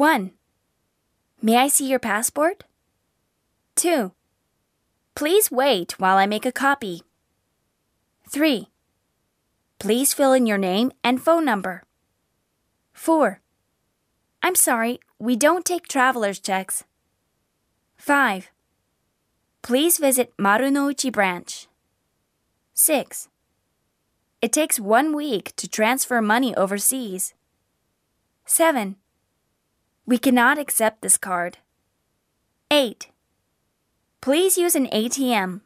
1. May I see your passport? 2. Please wait while I make a copy. 3. Please fill in your name and phone number. 4. I'm sorry, we don't take traveler's checks. 5. Please visit Marunouchi branch. 6. It takes one week to transfer money overseas. 7. We cannot accept this card. 8. Please use an ATM.